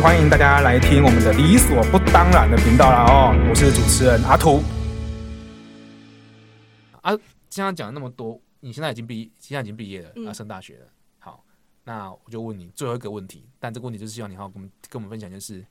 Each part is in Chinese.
欢迎大家来听我们的理所不当然的频道啦哦，我是主持人阿图。啊，现在讲了那么多，你现在已经毕，现在已经毕业了，嗯、啊，升大学了。好，那我就问你最后一个问题，但这个问题就是希望你好好跟我们跟我们分享，就是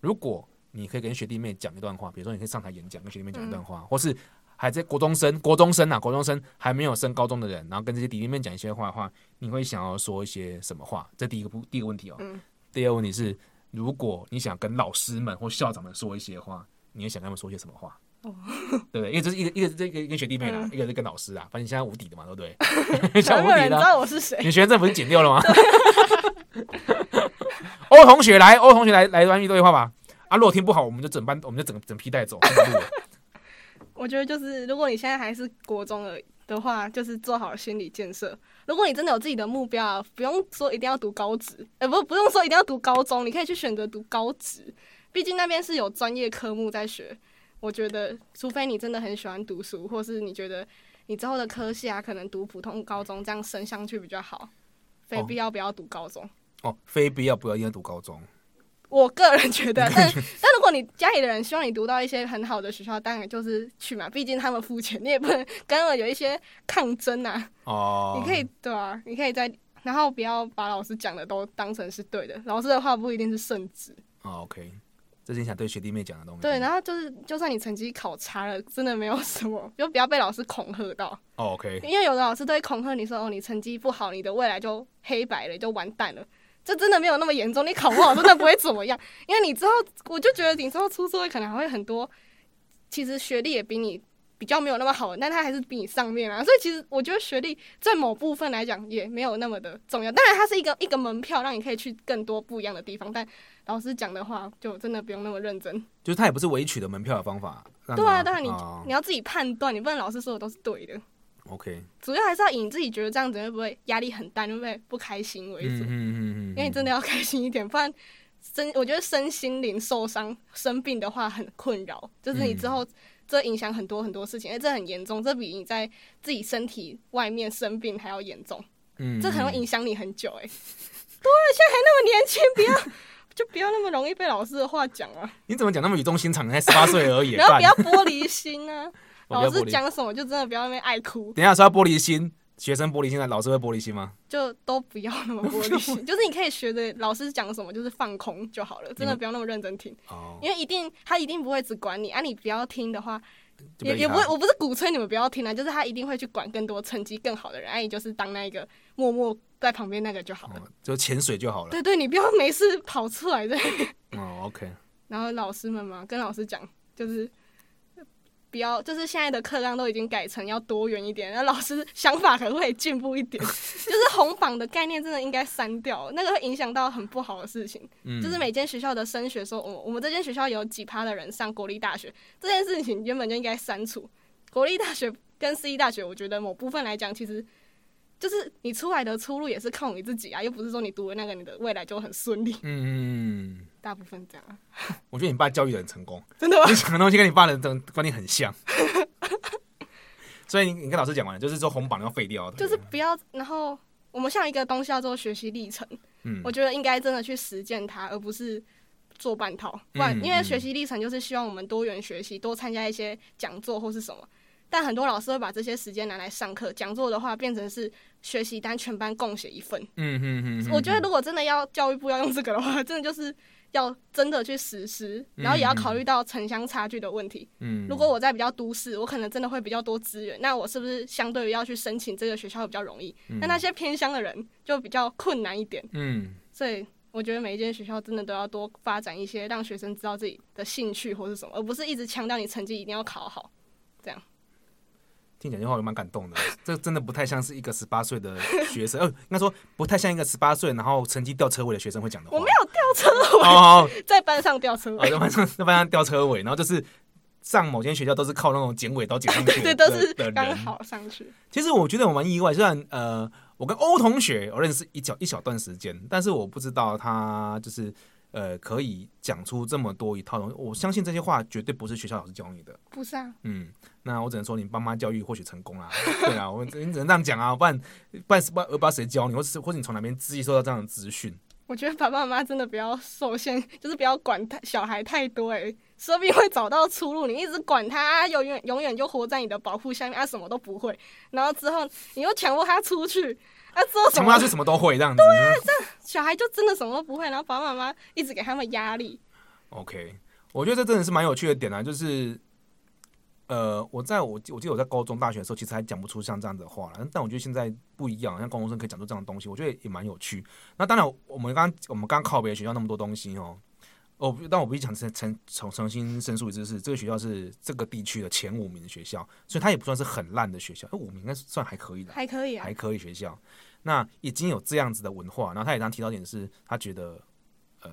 如果你可以跟学弟妹讲一段话，比如说你可以上台演讲，跟学弟妹讲一段话，嗯、或是还在国中生、国中生啊，国中生还没有升高中的人，然后跟这些弟弟妹讲一些话的话，你会想要说一些什么话？这第一个不，第一个问题哦。嗯第二个问题是，如果你想跟老师们或校长们说一些话，你会想跟他们说些什么话？哦，对不对？因为这是一个一个这个跟学弟妹啦，嗯、一个是跟老师啊，反正现在无敌的嘛，对不对？像无敌的，你知道我是谁？你学生证不是剪掉了吗？欧同学来，欧同学来来玩一对话吧。啊，如果听不好，我们就整班，我们就整整批带走。我觉得就是，如果你现在还是国中而已。的话，就是做好心理建设。如果你真的有自己的目标，不用说一定要读高职，呃，不，不用说一定要读高中，你可以去选择读高职。毕竟那边是有专业科目在学。我觉得，除非你真的很喜欢读书，或是你觉得你之后的科系啊，可能读普通高中这样升上去比较好，非必要不要读高中。哦，非必要不要一定要读高中。我个人觉得，但 但如果你家里的人希望你读到一些很好的学校，当然就是去嘛。毕竟他们付钱，你也不能跟我有一些抗争啊。哦。你可以对啊，你可以在，然后不要把老师讲的都当成是对的。老师的话不一定是圣旨。哦，OK，这是你想对学弟妹讲的东西。对，然后就是，就算你成绩考差了，真的没有什么，就不要被老师恐吓到。哦，OK。因为有的老师都会恐吓你说，哦，你成绩不好，你的未来就黑白了，就完蛋了。这真的没有那么严重，你考不好真的不会怎么样，因为你之后，我就觉得你之后出社会可能还会很多，其实学历也比你比较没有那么好，但他还是比你上面啊，所以其实我觉得学历在某部分来讲也没有那么的重要，当然它是一个一个门票，让你可以去更多不一样的地方，但老师讲的话就真的不用那么认真，就是他也不是唯一取的门票的方法，对啊，当然你、哦、你要自己判断，你不能老师说的都是对的。OK，主要还是要以你自己觉得这样子会不会压力很大，会不会不开心为主。嗯嗯嗯，因为你真的要开心一点，不然身 我觉得身心灵受伤生病的话很困扰，就是你之后这影响很多很多事情，哎，这很严重，这比你在自己身体外面生病还要严重。嗯，这可能会影响你很久。哎，对，现在还那么年轻，不要就 不要那么容易被老师的话讲啊。你怎么讲那么语重心长？才十八岁而已，然后不要玻璃心啊。老师讲什么就真的不要那边爱哭。等一下说要玻璃心，学生玻璃心，那老师会玻璃心吗？就都不要那么玻璃心，就是你可以学着老师讲什么，就是放空就好了，真的不要那么认真听。哦。因为一定他一定不会只管你啊，你不要听的话，也也不会，我不是鼓吹你们不要听啊，就是他一定会去管更多成绩更好的人，哎，你就是当那一个默默在旁边那个就好了，就潜水就好了。对对，你不要没事跑出来对。哦，OK。然后老师们嘛，跟老师讲就是。不要，就是现在的课纲都已经改成要多元一点，那老师想法可不可以进步一点？就是红榜的概念真的应该删掉，那个会影响到很不好的事情。嗯、就是每间学校的升学说，我我们这间学校有几趴的人上国立大学，这件事情原本就应该删除。国立大学跟私立大学，我觉得某部分来讲，其实就是你出来的出路也是靠你自己啊，又不是说你读了那个，你的未来就很顺利。嗯。大部分这样，我觉得你爸教育的很成功，真的吗？你讲的东西跟你爸的这种观念很像，所以你你跟老师讲完了，就是说红榜要废掉，就是不要。然后我们像一个东西要做学习历程，嗯，我觉得应该真的去实践它，而不是做半套。不然，因为学习历程就是希望我们多元学习，多参加一些讲座或是什么。但很多老师会把这些时间拿来上课，讲座的话变成是学习单，全班共写一份。嗯嗯嗯。我觉得如果真的要教育部要用这个的话，真的就是。要真的去实施，然后也要考虑到城乡差距的问题。嗯，如果我在比较都市，我可能真的会比较多资源，那我是不是相对于要去申请这个学校会比较容易？那、嗯、那些偏乡的人就比较困难一点。嗯，所以我觉得每一间学校真的都要多发展一些，让学生知道自己的兴趣或是什么，而不是一直强调你成绩一定要考好，这样。听讲这话我蛮感动的，这真的不太像是一个十八岁的学生，呃，应该说不太像一个十八岁然后成绩掉车尾的学生会讲的话。我没有掉车尾，哦、在班上掉车尾，在班上在班上掉车尾，然后就是上某间学校都是靠那种剪尾刀剪上去的，对，都是刚好上去。其实我觉得我蛮意外，虽然呃，我跟欧同学我认识一小一小段时间，但是我不知道他就是。呃，可以讲出这么多一套东西，我相信这些话绝对不是学校老师教你的，不是啊。嗯，那我只能说你爸妈教育或许成功啦，对啊，我们只能这样讲啊，不然不然不知道谁教你，或是或者你从哪边自己收到这样的资讯？我觉得爸爸妈妈真的不要受限，就是不要管太小孩太多，哎，说不定会找到出路。你一直管他，永远永远就活在你的保护下面，他什么都不会。然后之后你又强迫他出去，啊，之后强迫他去什么都会这样子。对啊，这样小孩就真的什么都不会。然后爸爸妈妈一直给他们压力。OK，我觉得这真的是蛮有趣的点啊，就是。呃，我在我我记得我在高中、大学的时候，其实还讲不出像这样的话了。但我觉得现在不一样，像高中生可以讲出这样的东西，我觉得也蛮有趣。那当然，我们刚我们刚靠别的学校那么多东西哦，哦，但我必须讲重重重重新申诉一次，是这个学校是这个地区的前五名的学校，所以它也不算是很烂的学校。五名应该算还可以的，还可以，啊，还可以学校。那已经有这样子的文化，然后他也刚提到点是，他觉得呃。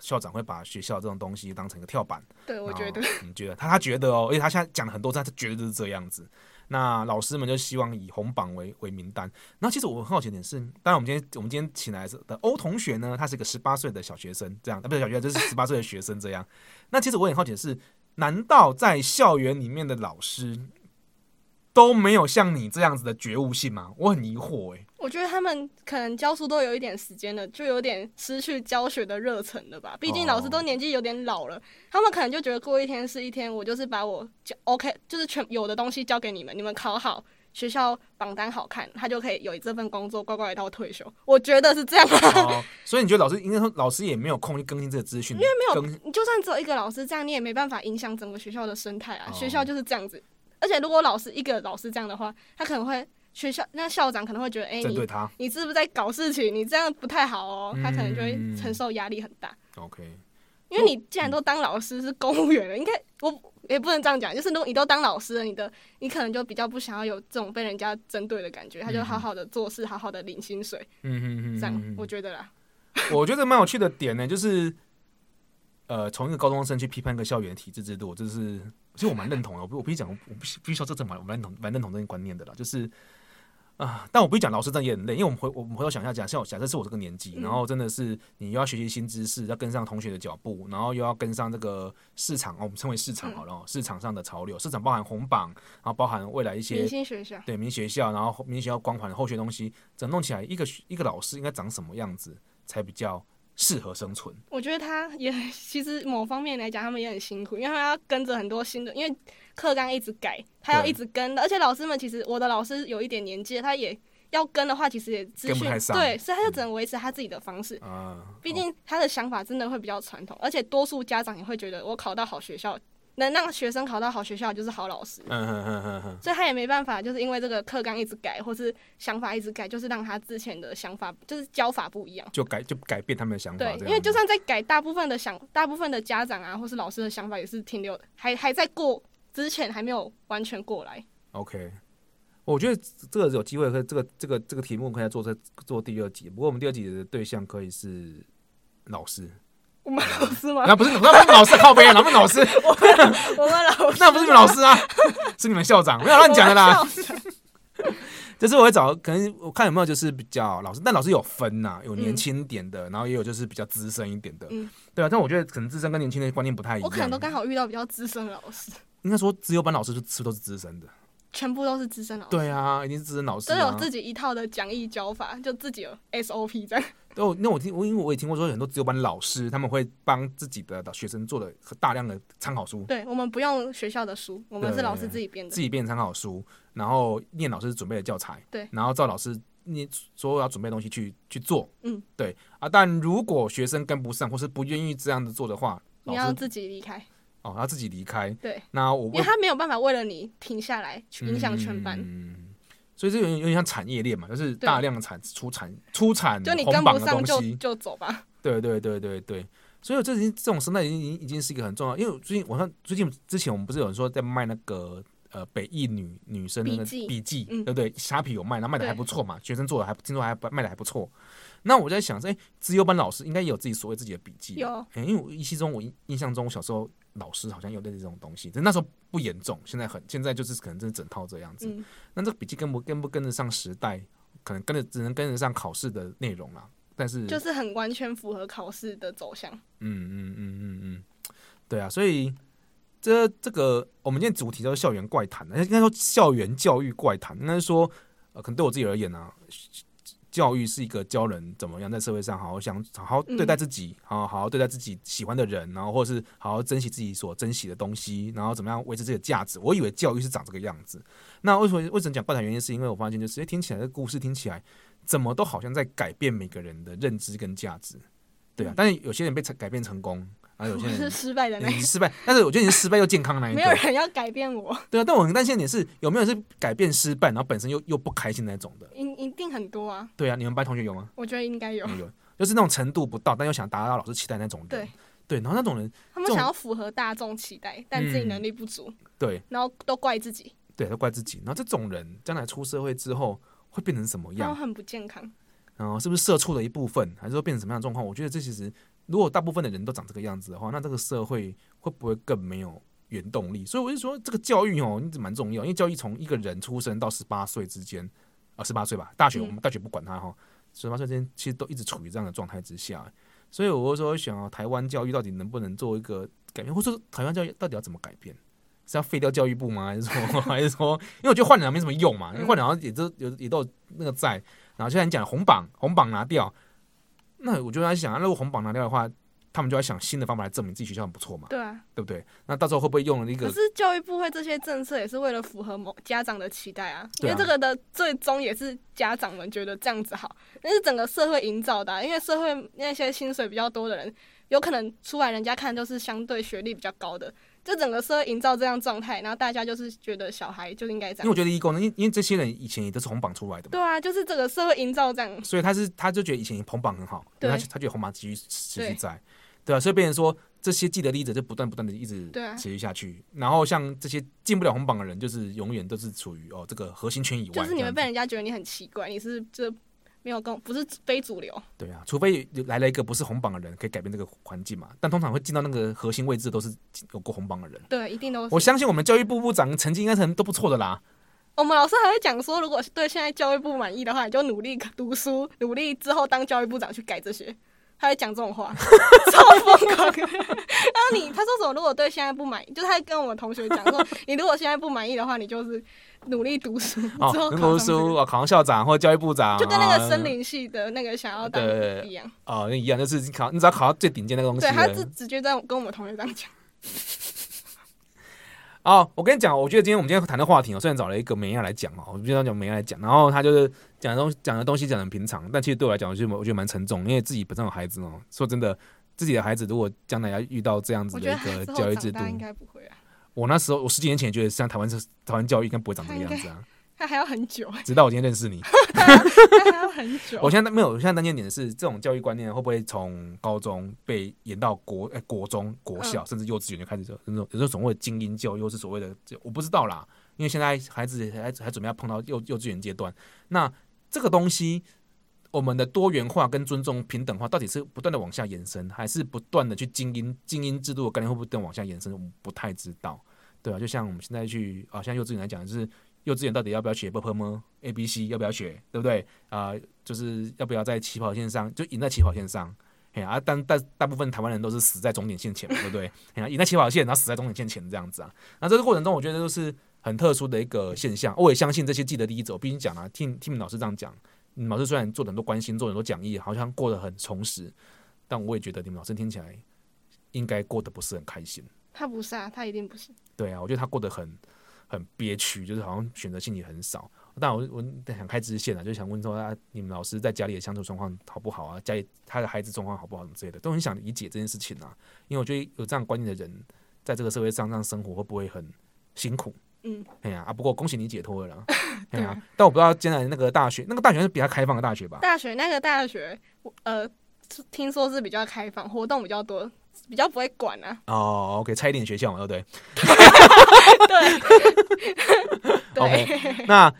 校长会把学校这种东西当成一个跳板，对，我觉得，你觉得他他觉得哦，而且他现在讲了很多次，他觉得就是这样子。那老师们就希望以红榜为为名单。那其实我很好奇的点是，当然我们今天我们今天请来的欧同学呢，他是一个十八岁的小学生，这样啊，不是小学生，就是十八岁的学生这样。那其实我很好奇的是，难道在校园里面的老师都没有像你这样子的觉悟性吗？我很疑惑哎。我觉得他们可能教书都有一点时间了，就有点失去教学的热忱了吧。毕竟老师都年纪有点老了，哦，他们可能就觉得过一天是一天。我就是把我教 OK，就是全有的东西交给你们，你们考好，学校榜单好看，他就可以有这份工作，乖乖的到退休。我觉得是这样，哦。所以你觉得老师应该说，老师也没有空去更新这个资讯，因为没有，你就算只有一个老师这样，你也没办法影响整个学校的生态啊，哦。学校就是这样子，而且如果老师一个老师这样的话，他可能会。学校那校长可能会觉得，哎、欸，你你是不是在搞事情？你这样不太好哦，嗯、他可能就会承受压力很大。OK，因为你既然都当老师是公务员了，应该我也不能这样讲，就是如果你都当老师了，你的你可能就比较不想要有这种被人家针对的感觉，他就好好的做事，好好的领薪水。嗯嗯嗯，这样我觉得啦。我觉得蛮有趣的点呢，就是呃，从一个高中生去批判一个校园体制制度，这是其实我蛮认同的。我我必须讲，我必须必须说这这蛮我蛮认同蛮认同这个观念的啦，就是。啊！但我不会讲老师真的也很累，因为我们回我们回头想一下，假设假设是我这个年纪，然后真的是你又要学习新知识，要跟上同学的脚步，然后又要跟上这个市场哦，我们称为市场好了，嗯、市场上的潮流，市场包含红榜，然后包含未来一些明星学校，对明星学校，然后明星学校光环的后续东西，整弄起来，一个一个老师应该长什么样子才比较适合生存？我觉得他也其实某方面来讲，他们也很辛苦，因为他要跟着很多新的，因为课纲一直改，他要一直跟的，而且老师们其实我的老师有一点年纪，他也要跟的话，其实也资讯对，所以他就只能维持他自己的方式。嗯，毕竟他的想法真的会比较传统，而且多数家长也会觉得，我考到好学校，能让学生考到好学校就是好老师。嗯嗯嗯嗯嗯，所以他也没办法，就是因为这个课纲一直改，或是想法一直改，就是让他之前的想法就是教法不一样，就改就改变他们的想法。对，因为就算在改，大部分的想，大部分的家长啊，或是老师的想法也是停留，还还在过。之前还没有完全过来。OK，我觉得这个有机会，可以这个这个这个题目可以做在做第二集。不过我们第二集的对象可以是老师。我们老师吗？那不是，那不是老师靠边，哪们老师？我们我们老师，那不是你们老师啊，是你们校长，没有乱讲的啦。就是我会找，可能我看有没有就是比较老师，但老师有分呐、啊，有年轻点的、嗯，然后也有就是比较资深一点的。嗯，对啊，但我觉得可能资深跟年轻的观念不太一样。我可能都刚好遇到比较资深的老师。应该说，只有班老师是是都是资深的，全部都是资深老师。对啊，一定是资深老师，都有自己一套的讲义教法，就自己有 SOP 这样。对，那我听我因为我也听过说，很多自由班老师他们会帮自己的学生做了大量的参考书。对，我们不用学校的书，我们是老师自己编的，自己编参考书，然后念老师准备的教材。对，然后照老师你所有要准备的东西去去做。嗯，对啊，但如果学生跟不上或是不愿意这样子做的话，你要自己离开。哦，他自己离开。对，那我因为他没有办法为了你停下来，去影响全班。嗯，所以这有点有点像产业链嘛，就是大量的产出产出产，就你跟不上就就走吧。对对对对对，所以这已经这种生态已经已经是一个很重要。因为最近我看最近之前我们不是有人说在卖那个呃北艺女女生的那个笔记，对不对？虾皮有卖，然后卖的还不错嘛，学生做的还听说还卖的还不错。那我在想，哎，资优班老师应该也有自己所谓自己的笔记。有，因为我依稀中我印象中我小时候。老师好像有类似这种东西，但那时候不严重，现在很现在就是可能真是整套这样子。嗯、那这个笔记跟不跟不跟得上时代，可能跟着只能跟得上考试的内容了。但是就是很完全符合考试的走向。嗯嗯嗯嗯嗯，对啊，所以这这个我们今天主题叫做校园怪谈，应该说校园教育怪谈。应该说呃，可能对我自己而言呢、啊，教育是一个教人怎么样在社会上好好想好好对待自己，好好好对待自己喜欢的人，然后或者是好好珍惜自己所珍惜的东西，然后怎么样维持自己的价值。我以为教育是长这个样子。那为什么为什么讲怪谈原因？是因为我发现就是，哎，听起来的故事听起来怎么都好像在改变每个人的认知跟价值，对啊。但是有些人被改变成功。啊，有些人是失败的，那失败，但是我觉得你是失败又健康的那一个。没有人要改变我。对啊，但我很担心的点是，有没有是改变失败，然后本身又又不开心那种的？一一定很多啊。对啊，你们班同学有吗？我觉得应该有。有，就是那种程度不到，但又想达到老师期待那种人。对对，然后那种人，他们想要符合大众期待，但自己能力不足。嗯、对。然后都怪自己。对，都怪自己。然后这种人将来出社会之后会变成什么样？然后很不健康。然后是不是社畜的一部分，还是说变成什么样的状况？我觉得这其实。如果大部分的人都长这个样子的话，那这个社会会不会更没有原动力？所以我就说，这个教育哦，一直蛮重要。因为教育从一个人出生到十八岁之间，啊，十八岁吧，大学我们大学不管他哈，十八岁之间其实都一直处于这样的状态之下。所以我就说，想要台湾教育到底能不能做一个改变，或者说台湾教育到底要怎么改变？是要废掉教育部吗？还是说，还是说，因为我觉得换人没什么用嘛，因为换两也都有也都有那个在。然后现在你讲红榜，红榜拿掉。那我就在想，如果红榜拿掉的话，他们就要想新的方法来证明自己学校很不错嘛？对啊，对不对？那到时候会不会用了一个？可是教育部会这些政策也是为了符合某家长的期待啊，因为这个的最终也是家长们觉得这样子好，那是整个社会营造的啊。因为社会那些薪水比较多的人，有可能出来人家看都是相对学历比较高的。就整个社会营造这样状态，然后大家就是觉得小孩就应该这样。因为我觉得义工呢，因因为这些人以前也都是红榜出来的嘛。对啊，就是这个社会营造这样。所以他是他就觉得以前红榜很好，对，他他觉得红榜继续持续在，对，对啊，所以变成说这些既得利益者就不断不断的一直持续下去，啊、然后像这些进不了红榜的人，就是永远都是处于哦这个核心圈以外。就是你会被人家觉得你很奇怪，你是这。没有跟不是非主流，对啊，除非来了一个不是红榜的人，可以改变这个环境嘛。但通常会进到那个核心位置，都是有过红榜的人。对，一定都是。我相信我们教育部部长成绩应该是都不错的啦。我们老师还会讲说，如果对现在教育部满意的话，你就努力读书，努力之后当教育部长去改这些。他会讲这种话，超疯狂。然后你他说什么？如果对现在不满意，就是他跟我们同学讲说，你如果现在不满意的话，你就是努力读书，之后读书啊，考上校长或教育部长，就跟那个森林系的那个想要当一样。哦，那一样，就是考，你只要考到最顶尖那个东西。对，他是直接在跟我们同学这样讲。哦，我跟你讲，我觉得今天我们今天谈的话题，哦虽然找了一个美亚来讲哦，我经常讲美亚来讲，然后他就是讲的东讲的东西讲的很平常，但其实对我来讲，我觉得我觉得蛮沉重，因为自己本身有孩子哦。说真的，自己的孩子如果将来要遇到这样子的一个教育制度，应该不会啊。我那时候，我十几年前觉得，像台湾是台湾教育应该不会长这个样子啊。他还要很久，直到我今天认识你。他还要很久。我现在没有，我现在担心点的是，这种教育观念会不会从高中被延到国国中、国小，甚至幼稚园就开始这种，有时候所谓的精英教育，又是所谓的，我不知道啦。因为现在孩子还还准备要碰到幼幼稚园阶段，那这个东西，我们的多元化跟尊重平等化，到底是不断的往下延伸，还是不断的去精英精英制度的概念会不会更往下延伸？我们不太知道，对啊，就像我们现在去啊，像幼稚园来讲，就是。幼稚园到底要不要学 ㄅ 吗？A B C 要不要学？对不对？啊、呃，就是要不要在起跑线上就赢在起跑线上？哎啊，但但大部分台湾人都是死在终点线前，对不对？哎呀，赢在起跑线，然后死在终点线前这样子啊。那这个过程中，我觉得都是很特殊的一个现象。我也相信这些记得第一者，我毕竟讲啊，听听老师这样讲，你们老师虽然做很多关心，做很多讲义，好像过得很充实，但我也觉得你们老师听起来应该过得不是很开心。他不是啊，他一定不是。对啊，我觉得他过得很。很憋屈，就是好像选择性也很少。但我我想开支线啊，就想问说啊，你们老师在家里的相处状况好不好啊？家里他的孩子状况好不好？什么之类的，都很想理解这件事情啊。因为我觉得有这样观念的人，在这个社会上这样生活会不会很辛苦？嗯，哎呀啊，不过恭喜你解脱了啦。哎呀，但我不知道将来那个大学，那个大学是比较开放的大学吧？大学那个大学，呃，听说是比较开放，活动比较多。比较不会管啊。哦，OK，差一点学校嘛，对不对？对。OK，那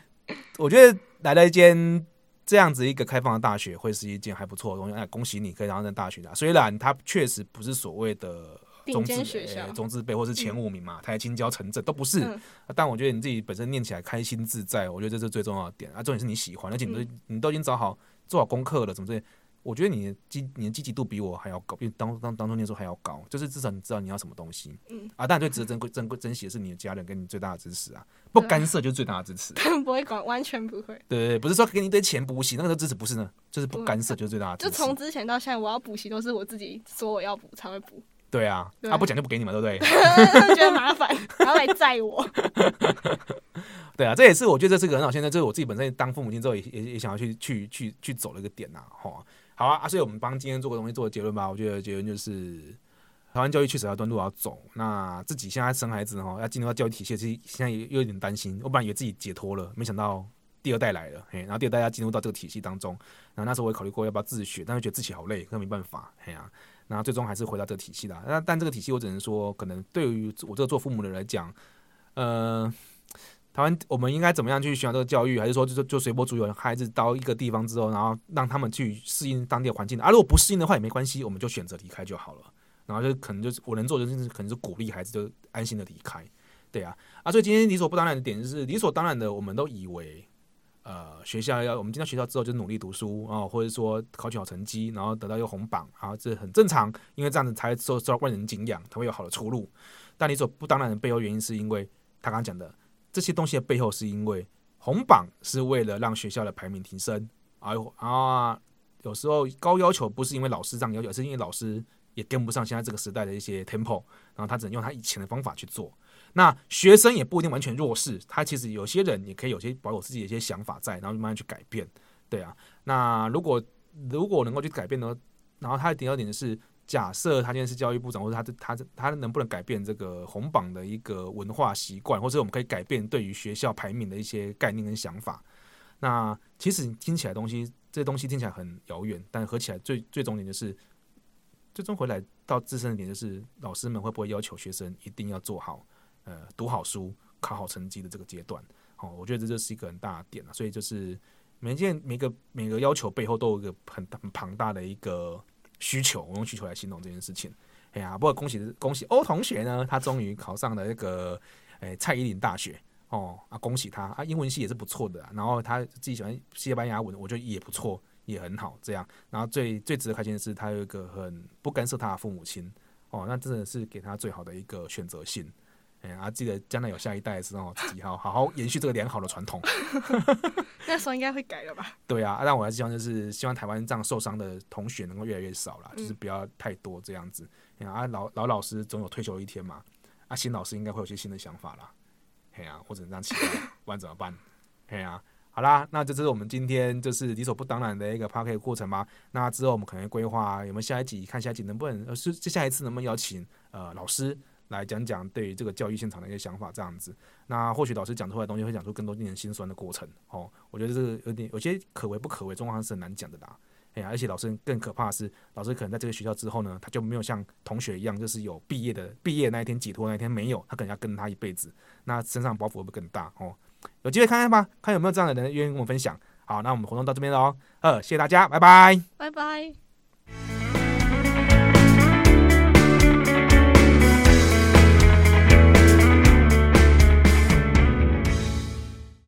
我觉得来了一间这样子一个开放的大学，会是一件还不错的东西。哎，恭喜你可以上大学的，虽然它确实不是所谓的中字学校、中字辈或是前五名嘛，台青交城镇都不是。嗯、但我觉得你自己本身念起来开心自在，我觉得这是最重要的点啊。重点是你喜欢，而且你都、嗯、你都已经找好做好功课了，怎么这？我觉得你的积你的积极度比我还要高，比当当当初念书还要高。就是至少你知道你要什么东西，嗯啊，当然最值得珍贵珍贵珍惜的是你的家人跟你最大的支持啊，不干涉就是最大的支持。他们不会管，完全不会。对对对，不是说给你一堆钱补习，那个都支持不是呢，就是不干涉就是最大的支持。就从之前到现在，我要补习都是我自己说我要补才会补。对啊，他不讲就不给你嘛，对不对？觉得麻烦，然后来载我。对啊，这也是我觉得这是个很好。现在这是我自己本身当父母亲之后也也也想要去去去去走的一个点呐，哈。好啊，所以我们帮今天做个东西做个结论吧。我觉得结论就是，台湾教育确实要端路要走。那自己现在生孩子哈，要进入到教育体系，其实现在也有点担心。我本来以为自己解脱了，没想到第二代来了，嘿，然后第二代要进入到这个体系当中。然后那时候我也考虑过要不要自学，但是觉得自己好累，那没办法，嘿啊。然后最终还是回到这个体系的。那但这个体系，我只能说，可能对于我这个做父母的人来讲，呃。台湾，我们应该怎么样去选择这个教育？还是说就，就随波逐流？孩子到一个地方之后，然后让他们去适应当地的环境啊？如果不适应的话也没关系，我们就选择离开就好了。然后就可能就是我能做的就是可能是鼓励孩子就安心的离开，对啊。啊，所以今天理所不当然的点就是理所当然的，我们都以为呃学校要我们进到学校之后就努力读书啊，或者说考取好成绩，然后得到一个红榜啊，这很正常，因为这样子才受受到万人敬仰，才会有好的出路。但理所不当然的背后原因是因为他刚刚讲的。这些东西的背后，是因为红榜是为了让学校的排名提升，而啊，有时候高要求不是因为老师这样要求，是因为老师也跟不上现在这个时代的一些 tempo，然后他只能用他以前的方法去做。那学生也不一定完全弱势，他其实有些人也可以有些保有自己的一些想法在，然后慢慢去改变。对啊，那如果如果能够去改变呢，然后他的第二点是。假设他今天是教育部长，或者他他他他能不能改变这个红榜的一个文化习惯，或者我们可以改变对于学校排名的一些概念跟想法。那其实听起来东西，这东西听起来很遥远，但合起来最最重点就是，最终回来到自身的点就是，老师们会不会要求学生一定要做好呃读好书、考好成绩的这个阶段？哦，我觉得这就是一个很大的点了。所以就是每件每个每个要求背后都有一个很很庞大的一个。需求，我用需求来形容这件事情。哎呀，不过恭喜恭喜欧同学呢，他终于考上了那个诶、蔡依林大学哦啊，恭喜他啊，英文系也是不错的，然后他自己喜欢西班牙文，我觉得也不错，也很好这样。然后最最值得开心的是，他有一个很不干涉他的父母亲哦，那真的是给他最好的一个选择性。哎啊，记得将来有下一代的时候，自己好好好延续这个良好的传统。那时候应该会改了吧？对啊，但我还是希望就是希望台湾这样受伤的同学能够越来越少了，就是不要太多这样子。啊，老老老师总有退休一天嘛，啊，新老师应该会有些新的想法啦。嘿啊，我只能这样期待，不然怎么办？嘿啊，好啦，那这就是我们今天就是理所不当然的一个 Podcast 过程吧。那之后我们可能规划有没有下一集，看下一集能不能呃是接下一次能不能邀请呃老师。来讲讲对于这个教育现场的一些想法，这样子，那或许老师讲出来的东西会讲出更多令人心酸的过程哦。我觉得这个有点有些可为不可为，状况是很难讲的啦。哎呀，而且老师更可怕的是，老师可能在这个学校之后呢，他就没有像同学一样，就是有毕业的毕业那一天解脱那一天没有，他可能要跟他一辈子，那身上包袱会不会更大哦？有机会看看吧，看有没有这样的人愿意跟我分享。好，那我们活动到这边喽，呃，谢谢大家，拜拜，拜拜。